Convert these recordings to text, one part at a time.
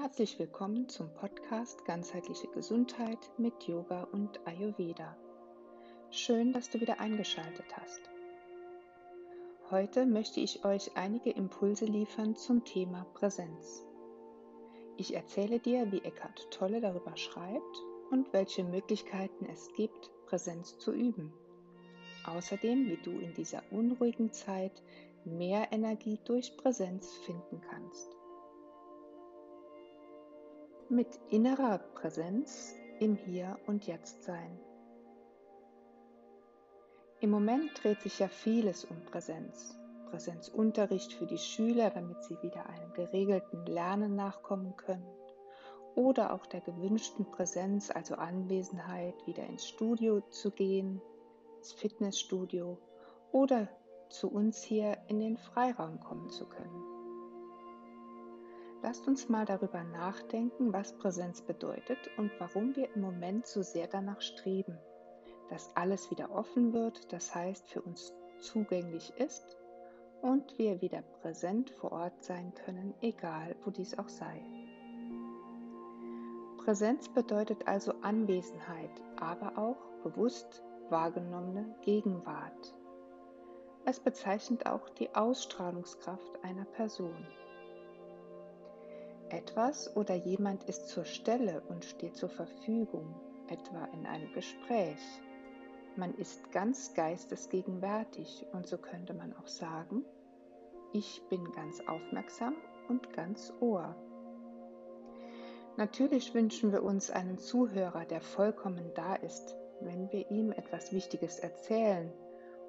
Herzlich willkommen zum Podcast Ganzheitliche Gesundheit mit Yoga und Ayurveda. Schön, dass du wieder eingeschaltet hast. Heute möchte ich euch einige Impulse liefern zum Thema Präsenz. Ich erzähle dir, wie Eckhart Tolle darüber schreibt und welche Möglichkeiten es gibt, Präsenz zu üben. Außerdem, wie du in dieser unruhigen Zeit mehr Energie durch Präsenz finden kannst mit innerer Präsenz im Hier und Jetzt sein. Im Moment dreht sich ja vieles um Präsenz. Präsenzunterricht für die Schüler, damit sie wieder einem geregelten Lernen nachkommen können. Oder auch der gewünschten Präsenz, also Anwesenheit, wieder ins Studio zu gehen, ins Fitnessstudio oder zu uns hier in den Freiraum kommen zu können. Lasst uns mal darüber nachdenken, was Präsenz bedeutet und warum wir im Moment so sehr danach streben, dass alles wieder offen wird, das heißt für uns zugänglich ist und wir wieder präsent vor Ort sein können, egal wo dies auch sei. Präsenz bedeutet also Anwesenheit, aber auch bewusst wahrgenommene Gegenwart. Es bezeichnet auch die Ausstrahlungskraft einer Person. Etwas oder jemand ist zur Stelle und steht zur Verfügung, etwa in einem Gespräch. Man ist ganz geistesgegenwärtig und so könnte man auch sagen, ich bin ganz aufmerksam und ganz Ohr. Natürlich wünschen wir uns einen Zuhörer, der vollkommen da ist, wenn wir ihm etwas Wichtiges erzählen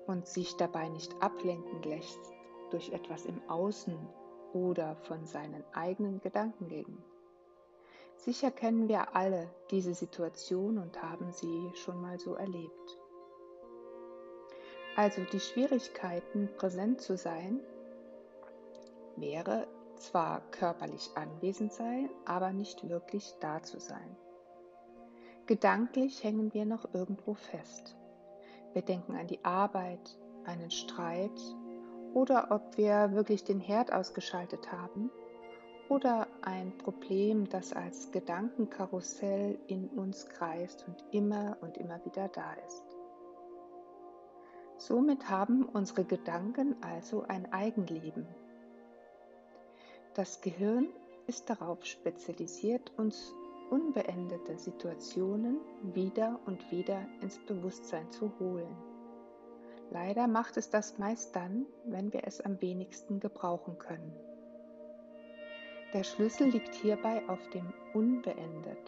und sich dabei nicht ablenken lässt durch etwas im Außen oder von seinen eigenen Gedankengängen. Sicher kennen wir alle diese Situation und haben sie schon mal so erlebt. Also die Schwierigkeiten, präsent zu sein, wäre zwar körperlich anwesend sein, aber nicht wirklich da zu sein. Gedanklich hängen wir noch irgendwo fest. Wir denken an die Arbeit, einen Streit oder ob wir wirklich den Herd ausgeschaltet haben oder ein Problem, das als Gedankenkarussell in uns kreist und immer und immer wieder da ist. Somit haben unsere Gedanken also ein Eigenleben. Das Gehirn ist darauf spezialisiert, uns unbeendete Situationen wieder und wieder ins Bewusstsein zu holen. Leider macht es das meist dann, wenn wir es am wenigsten gebrauchen können. Der Schlüssel liegt hierbei auf dem Unbeendet,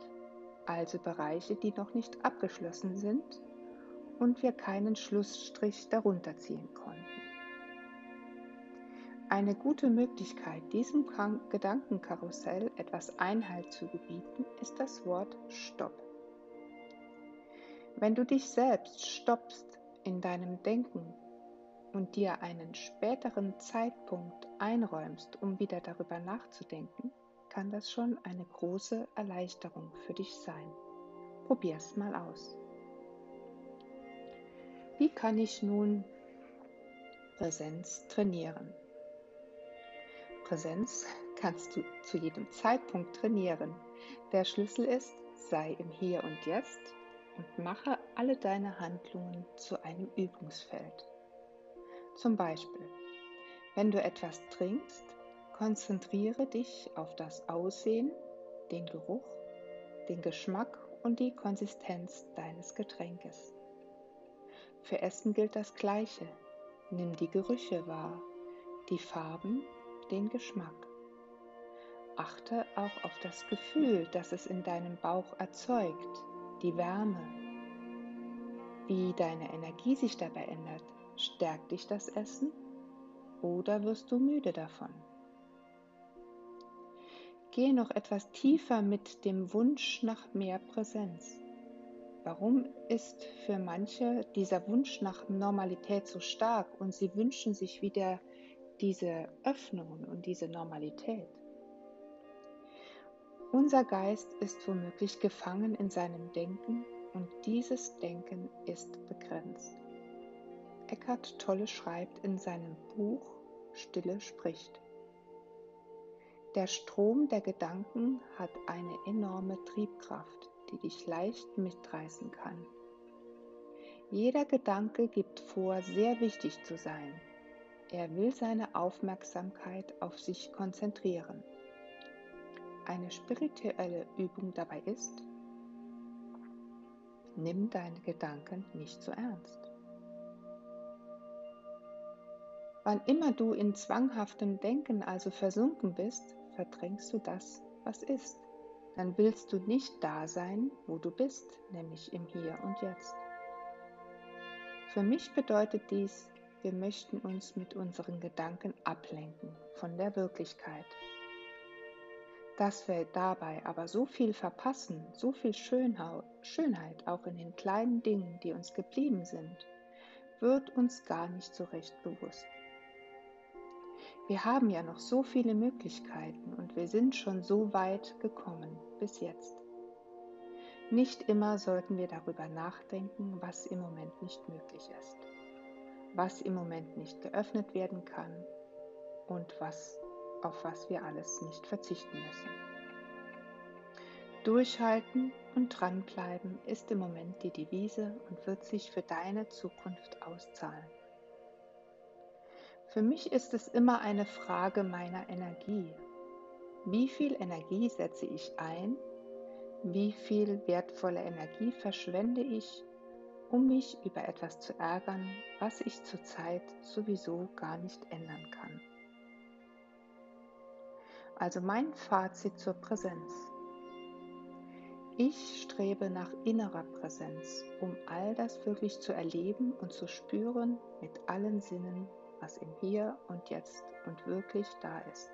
also Bereiche, die noch nicht abgeschlossen sind und wir keinen Schlussstrich darunter ziehen konnten. Eine gute Möglichkeit, diesem Gedankenkarussell etwas Einhalt zu gebieten, ist das Wort Stopp. Wenn du dich selbst stoppst, in deinem Denken und dir einen späteren Zeitpunkt einräumst, um wieder darüber nachzudenken, kann das schon eine große Erleichterung für dich sein. Probier's mal aus. Wie kann ich nun Präsenz trainieren? Präsenz kannst du zu jedem Zeitpunkt trainieren. Der Schlüssel ist, sei im Hier und Jetzt und mache alle deine Handlungen zu einem Übungsfeld. Zum Beispiel, wenn du etwas trinkst, konzentriere dich auf das Aussehen, den Geruch, den Geschmack und die Konsistenz deines Getränkes. Für Essen gilt das Gleiche. Nimm die Gerüche wahr, die Farben, den Geschmack. Achte auch auf das Gefühl, das es in deinem Bauch erzeugt, die Wärme. Wie deine Energie sich dabei ändert, stärkt dich das Essen oder wirst du müde davon? Gehe noch etwas tiefer mit dem Wunsch nach mehr Präsenz. Warum ist für manche dieser Wunsch nach Normalität so stark und sie wünschen sich wieder diese Öffnung und diese Normalität? Unser Geist ist womöglich gefangen in seinem Denken und dieses Denken ist begrenzt. Eckhart Tolle schreibt in seinem Buch Stille spricht. Der Strom der Gedanken hat eine enorme Triebkraft, die dich leicht mitreißen kann. Jeder Gedanke gibt vor, sehr wichtig zu sein. Er will seine Aufmerksamkeit auf sich konzentrieren. Eine spirituelle Übung dabei ist, nimm deine Gedanken nicht so ernst. Wann immer du in zwanghaftem Denken also versunken bist, verdrängst du das, was ist. Dann willst du nicht da sein, wo du bist, nämlich im Hier und Jetzt. Für mich bedeutet dies, wir möchten uns mit unseren Gedanken ablenken von der Wirklichkeit. Dass wir dabei aber so viel verpassen, so viel Schönheit auch in den kleinen Dingen, die uns geblieben sind, wird uns gar nicht so recht bewusst. Wir haben ja noch so viele Möglichkeiten und wir sind schon so weit gekommen bis jetzt. Nicht immer sollten wir darüber nachdenken, was im Moment nicht möglich ist, was im Moment nicht geöffnet werden kann und was, auf was wir alles nicht verzichten müssen. Durchhalten und dranbleiben ist im Moment die Devise und wird sich für deine Zukunft auszahlen. Für mich ist es immer eine Frage meiner Energie. Wie viel Energie setze ich ein? Wie viel wertvolle Energie verschwende ich, um mich über etwas zu ärgern, was ich zurzeit sowieso gar nicht ändern kann? Also mein Fazit zur Präsenz. Ich strebe nach innerer Präsenz, um all das wirklich zu erleben und zu spüren mit allen Sinnen was im Hier und Jetzt und wirklich da ist.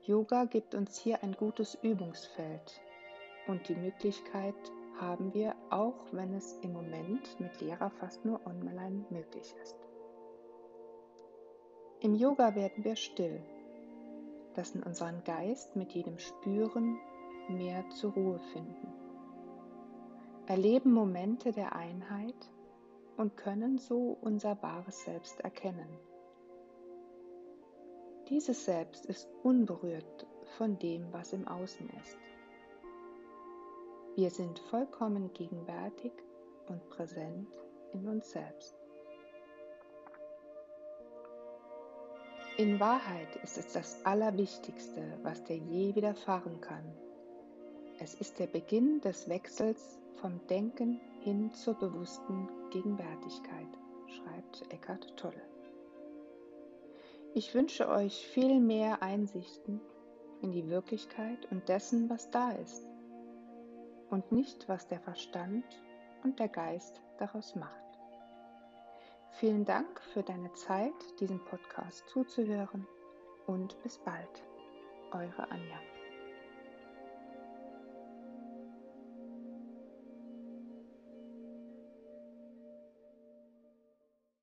Yoga gibt uns hier ein gutes Übungsfeld und die Möglichkeit haben wir, auch wenn es im Moment mit Lehrer fast nur online möglich ist. Im Yoga werden wir still, lassen unseren Geist mit jedem Spüren mehr zur Ruhe finden, erleben Momente der Einheit und können so unser wahres Selbst erkennen. Dieses Selbst ist unberührt von dem, was im Außen ist. Wir sind vollkommen gegenwärtig und präsent in uns selbst. In Wahrheit ist es das Allerwichtigste, was dir je widerfahren kann. Es ist der Beginn des Wechsels vom Denken hin zur bewussten Gegenwärtigkeit, schreibt Eckhart Tolle. Ich wünsche euch viel mehr Einsichten in die Wirklichkeit und dessen, was da ist und nicht, was der Verstand und der Geist daraus macht. Vielen Dank für deine Zeit, diesem Podcast zuzuhören und bis bald. Eure Anja.